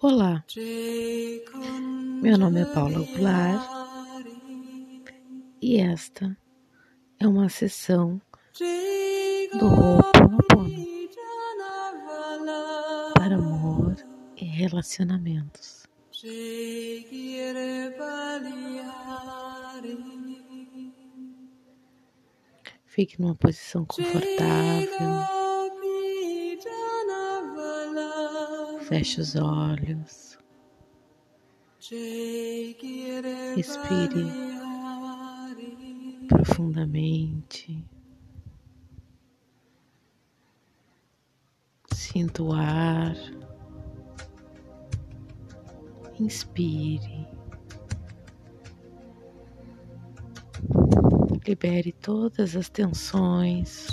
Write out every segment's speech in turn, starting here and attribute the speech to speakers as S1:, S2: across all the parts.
S1: Olá, meu nome é Paula Goulart e esta é uma sessão do Ho'oponopono para amor e relacionamentos. Fique numa posição confortável. Feche os olhos. Respire profundamente. Sinta o ar. Inspire. Libere todas as tensões.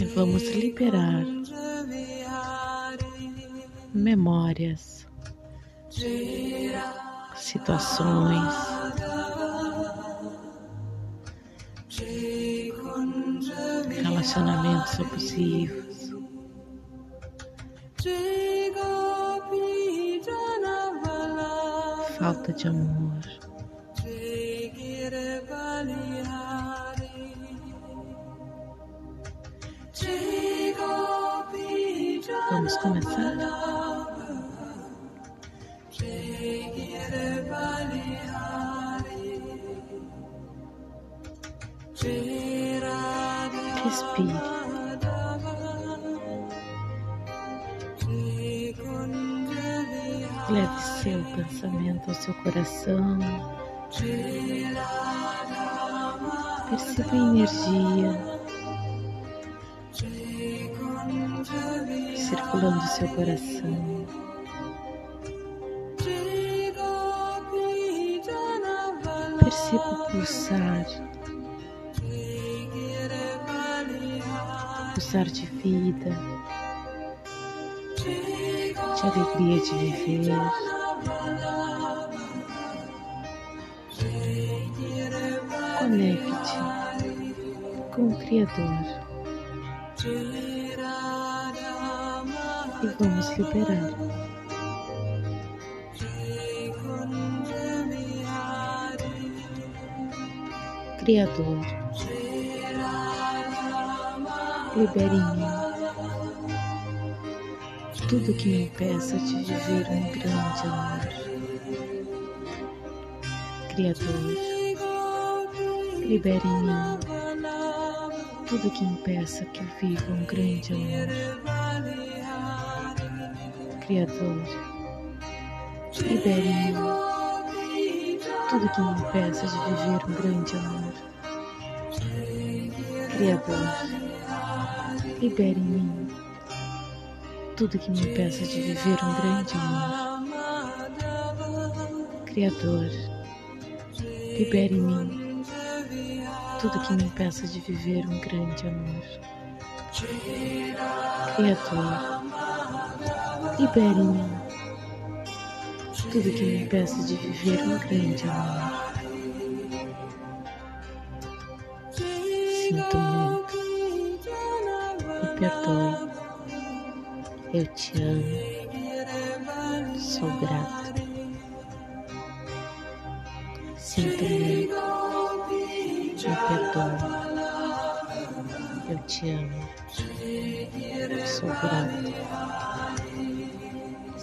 S1: E vamos liberar memórias, situações, relacionamentos abusivos. Falta de amor. Vamos começar? Respire. Leve seu pensamento ao seu coração. Perceba a energia circulando seu coração. Perceba o pulsar, pulsar de vida, de alegria de viver. Conecte com o Criador e vamos liberar. Criador, libere em mim tudo que me impeça de viver um grande amor. Criador, libere em mim tudo que impeça que eu viva um grande amor. Criador, libere em mim tudo que me impeça de viver um grande amor. Criador, libere em mim tudo que me impeça de viver um grande amor. Criador, libere em mim tudo que me impeça de viver um grande amor. Criador, libere em mim tudo que me impeça de viver um grande amor. Sinto muito, me perdoe, eu te amo, sou grato. Sinto muito, me perdoe, eu te amo, sou grato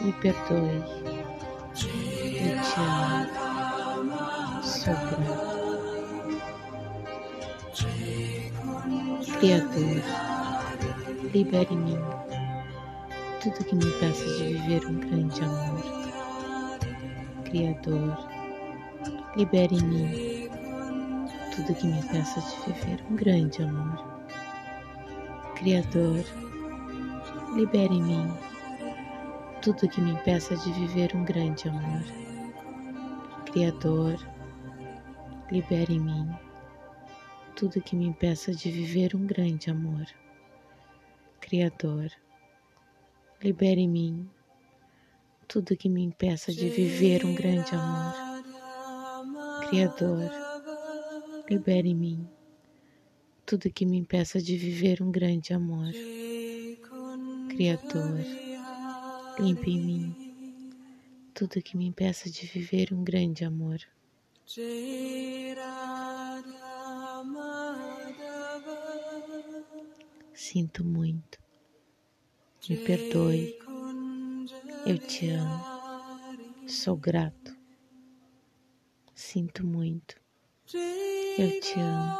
S1: Me perdoe. Eu te amo. Sou grato. Criador, libere em mim tudo que me impeça de viver um grande amor. Criador, libere em mim tudo que me impeça de viver um grande amor. Criador, libere em mim tudo que me impeça de viver um grande amor. Criador, libere em mim tudo que me impeça de viver um grande amor. Criador, libere em mim tudo que me impeça de viver um grande amor. Criador, libere em mim tudo que me impeça de viver um grande amor. Criador, limpe em mim tudo que me impeça de viver um grande amor. Sinto muito. Me perdoe. Eu te amo. Sou grato. Sinto muito. Eu te amo.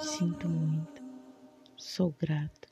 S1: Sinto muito. Sou grato.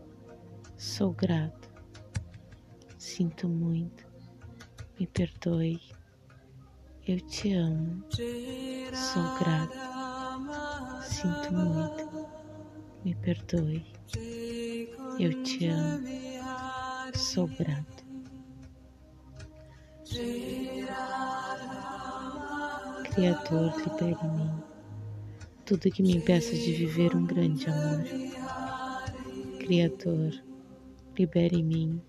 S1: Sou grato. Sinto muito. Me perdoe. Eu te amo. Sou grato. Sinto muito. Me perdoe. Eu te amo. Sou grato. Criador, libere mim tudo que me impeça de viver um grande amor. Criador, libere em mim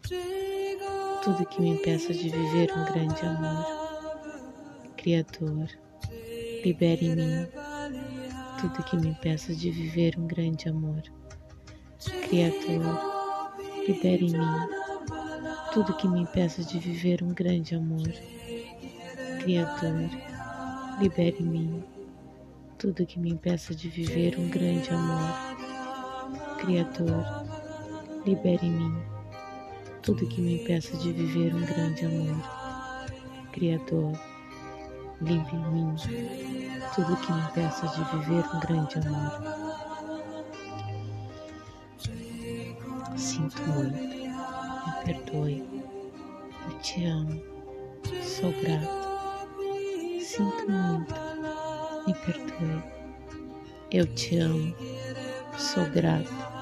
S1: tudo que me impeça de viver um grande amor. Criador, libere em mim tudo que me impeça de viver um grande amor. Criador, libere em mim tudo que me impeça de viver um grande amor. Criador, libere em mim tudo que me impeça de viver um grande amor. Criador, libere em mim tudo que me impeça de viver um grande amor. Criador, limpe em mim tudo que me impeça de viver um grande amor. Sinto muito, me perdoe, eu te amo, sou grato. Sinto muito, me perdoe, eu te amo, sou grato.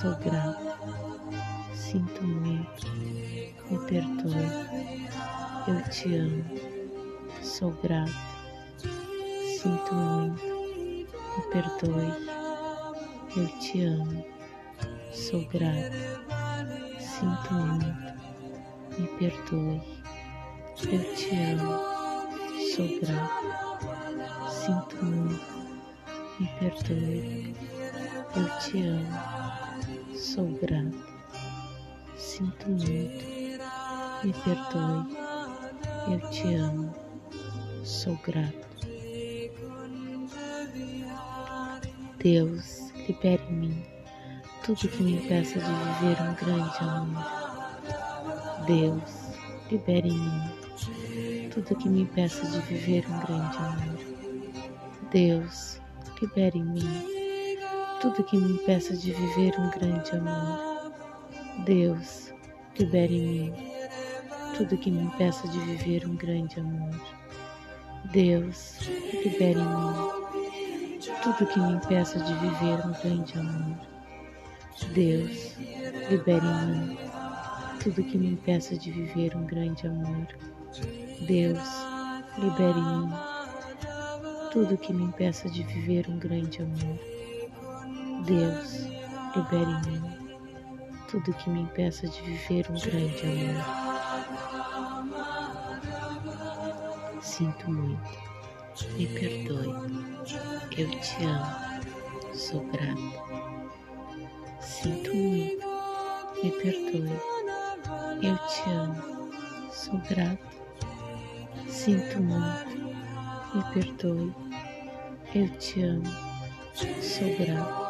S1: sou grato. Sinto muito, me perdoe, eu te amo, sou grato. Sinto muito, me perdoe, eu te amo, sou grato. Sinto muito, me perdoe, eu te amo, sou grato. Sinto muito, me perdoe, eu te amo, sou grato. Sinto muito, me perdoe, eu te amo, sou grato. Deus, libere em mim tudo que me impeça de viver um grande amor. Deus, libere em mim tudo que me impeça de viver um grande amor. Deus, libere em mim tudo que me impeça de viver um grande amor. Deus, libere em mim tudo que me impeça de viver um grande amor. Deus, libere em mim tudo que me impeça de viver um grande amor. Deus, libere em mim tudo que me impeça de viver um grande amor. Deus, libere em mim tudo que me impeça de viver um grande amor. Deus, libere em mim tudo que me impeça de viver um grande amor. Sinto muito, me perdoe, eu te amo, sou grato. Sinto muito, me perdoe, eu te amo, sou grato. Sinto muito, me perdoe, eu te amo, sou grato.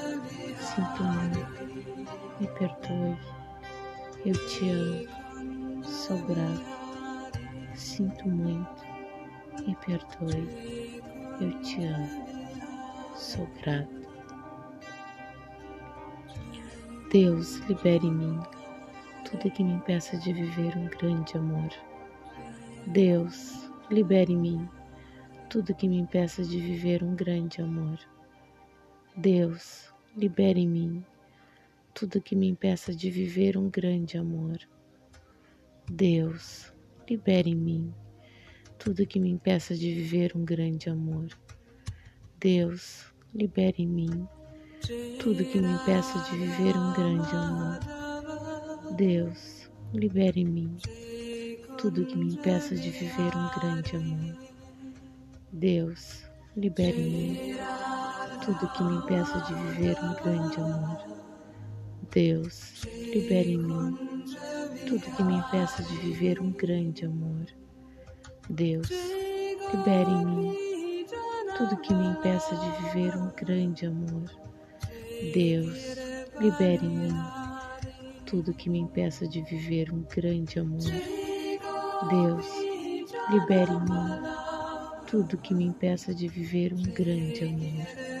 S1: Sinto muito, me perdoe, eu te amo, sou grato. Sinto muito, me perdoe, eu te amo, sou grato. Deus, libere em mim tudo que me impeça de viver um grande amor. Deus, libere em mim tudo que me impeça de viver um grande amor. Deus, libere em mim tudo que me impeça de viver um grande amor. Deus, libere em mim tudo que me impeça de viver um grande amor. Deus, libere em mim tudo que me impeça de viver um grande amor. Deus, libere em mim tudo que me impeça de viver um grande amor. Deus, libere em mim tudo que me impeça de viver um grande amor. Deus, libere em mim tudo que me impeça de viver um grande amor. Deus, libere em mim tudo que me impeça de viver um grande amor. Deus, libere em mim tudo que me impeça de viver um grande amor. Deus, libere em mim tudo que me impeça de viver um grande amor.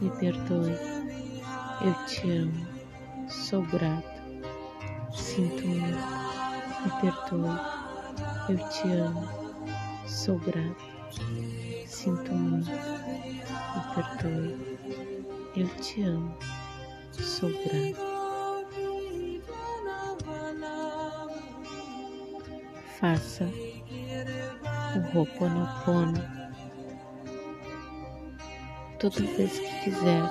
S1: me perdoe. Eu te amo. Sou grato, sinto muito, me perdoe, eu te amo, sou grato, sinto muito, me perdoe, eu te amo, sou grato. Faça o Ho'oponopono toda vez que quiser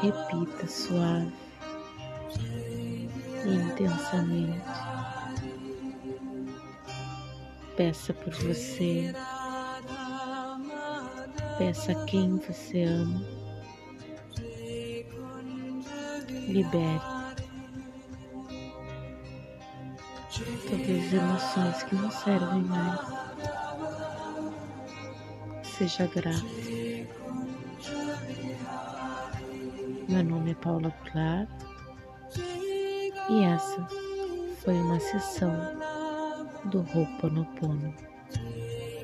S1: repita suave e intensamente. Peça por você, peça a quem você ama. Libere todas as emoções que não servem mais. Seja grato Meu nome é Paula Clark e essa foi uma sessão do Ho'oponopono.